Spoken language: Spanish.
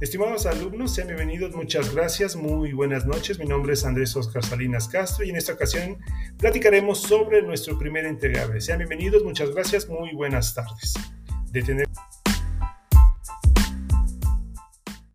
Estimados alumnos, sean bienvenidos, muchas gracias, muy buenas noches. Mi nombre es Andrés Oscar Salinas Castro y en esta ocasión platicaremos sobre nuestro primer integrable. Sean bienvenidos, muchas gracias, muy buenas tardes. Detener